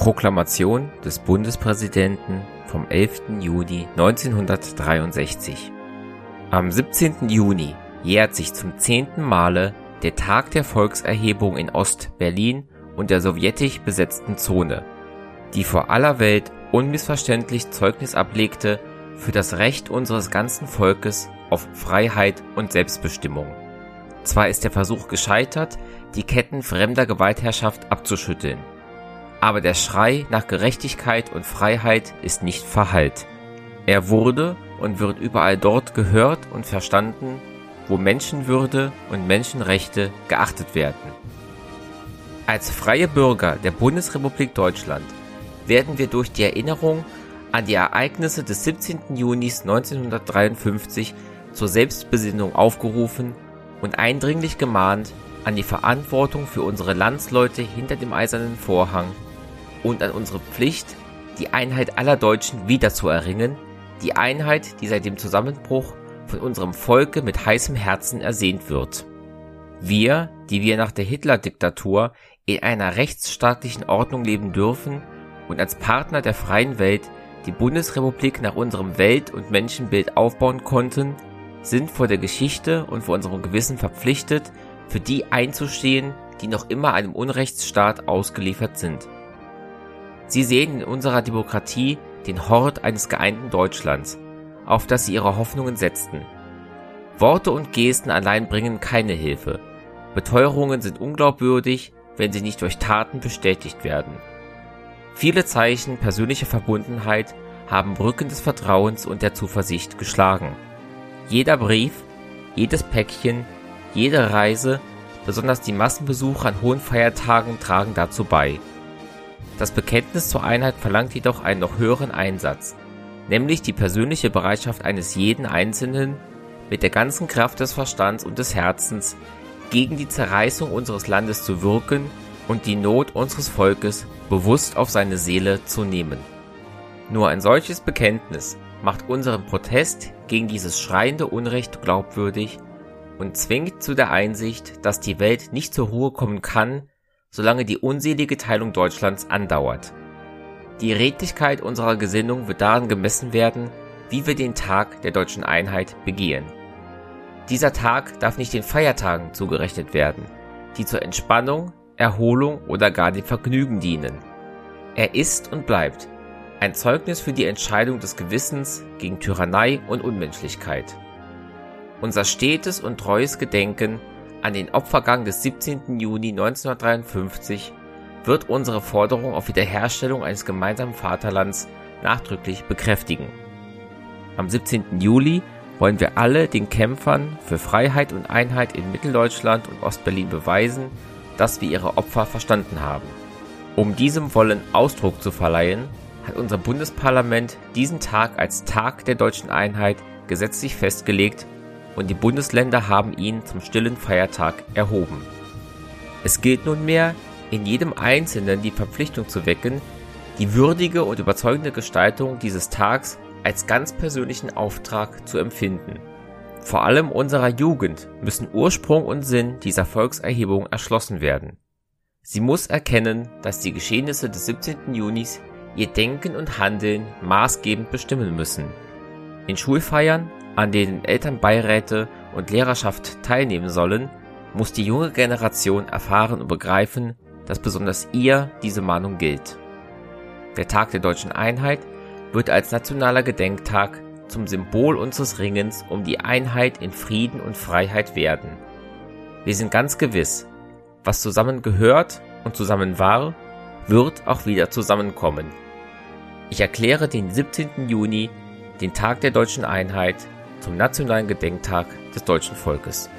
Proklamation des Bundespräsidenten vom 11. Juni 1963 Am 17. Juni jährt sich zum zehnten Male der Tag der Volkserhebung in Ost-Berlin und der sowjetisch besetzten Zone, die vor aller Welt unmissverständlich Zeugnis ablegte für das Recht unseres ganzen Volkes auf Freiheit und Selbstbestimmung. Zwar ist der Versuch gescheitert, die Ketten fremder Gewaltherrschaft abzuschütteln, aber der Schrei nach Gerechtigkeit und Freiheit ist nicht verhallt. Er wurde und wird überall dort gehört und verstanden, wo Menschenwürde und Menschenrechte geachtet werden. Als freie Bürger der Bundesrepublik Deutschland werden wir durch die Erinnerung an die Ereignisse des 17. Junis 1953 zur Selbstbesinnung aufgerufen und eindringlich gemahnt, an die Verantwortung für unsere Landsleute hinter dem eisernen Vorhang und an unsere Pflicht, die Einheit aller Deutschen wiederzuerringen, die Einheit, die seit dem Zusammenbruch von unserem Volke mit heißem Herzen ersehnt wird. Wir, die wir nach der Hitler-Diktatur in einer rechtsstaatlichen Ordnung leben dürfen und als Partner der freien Welt die Bundesrepublik nach unserem Welt- und Menschenbild aufbauen konnten, sind vor der Geschichte und vor unserem Gewissen verpflichtet, für die einzustehen, die noch immer einem Unrechtsstaat ausgeliefert sind. Sie sehen in unserer Demokratie den Hort eines geeinten Deutschlands, auf das sie ihre Hoffnungen setzten. Worte und Gesten allein bringen keine Hilfe. Beteuerungen sind unglaubwürdig, wenn sie nicht durch Taten bestätigt werden. Viele Zeichen persönlicher Verbundenheit haben Brücken des Vertrauens und der Zuversicht geschlagen. Jeder Brief, jedes Päckchen, jede Reise, besonders die Massenbesuche an hohen Feiertagen tragen dazu bei. Das Bekenntnis zur Einheit verlangt jedoch einen noch höheren Einsatz, nämlich die persönliche Bereitschaft eines jeden Einzelnen, mit der ganzen Kraft des Verstands und des Herzens gegen die Zerreißung unseres Landes zu wirken und die Not unseres Volkes bewusst auf seine Seele zu nehmen. Nur ein solches Bekenntnis macht unseren Protest gegen dieses schreiende Unrecht glaubwürdig und zwingt zu der Einsicht, dass die Welt nicht zur Ruhe kommen kann, solange die unselige Teilung Deutschlands andauert. Die Redlichkeit unserer Gesinnung wird daran gemessen werden, wie wir den Tag der deutschen Einheit begehen. Dieser Tag darf nicht den Feiertagen zugerechnet werden, die zur Entspannung, Erholung oder gar dem Vergnügen dienen. Er ist und bleibt ein Zeugnis für die Entscheidung des Gewissens gegen Tyrannei und Unmenschlichkeit. Unser stetes und treues Gedenken an den Opfergang des 17. Juni 1953 wird unsere Forderung auf Wiederherstellung eines gemeinsamen Vaterlands nachdrücklich bekräftigen. Am 17. Juli wollen wir alle den Kämpfern für Freiheit und Einheit in Mitteldeutschland und Ostberlin beweisen, dass wir ihre Opfer verstanden haben. Um diesem Wollen Ausdruck zu verleihen, hat unser Bundesparlament diesen Tag als Tag der deutschen Einheit gesetzlich festgelegt und die Bundesländer haben ihn zum stillen Feiertag erhoben. Es gilt nunmehr, in jedem Einzelnen die Verpflichtung zu wecken, die würdige und überzeugende Gestaltung dieses Tags als ganz persönlichen Auftrag zu empfinden. Vor allem unserer Jugend müssen Ursprung und Sinn dieser Volkserhebung erschlossen werden. Sie muss erkennen, dass die Geschehnisse des 17. Junis ihr Denken und Handeln maßgebend bestimmen müssen. In Schulfeiern, an denen Elternbeiräte und Lehrerschaft teilnehmen sollen, muss die junge Generation erfahren und begreifen, dass besonders ihr diese Mahnung gilt. Der Tag der deutschen Einheit wird als nationaler Gedenktag zum Symbol unseres Ringens um die Einheit in Frieden und Freiheit werden. Wir sind ganz gewiss, was zusammen gehört und zusammen war, wird auch wieder zusammenkommen. Ich erkläre den 17. Juni, den Tag der deutschen Einheit, zum nationalen Gedenktag des deutschen Volkes.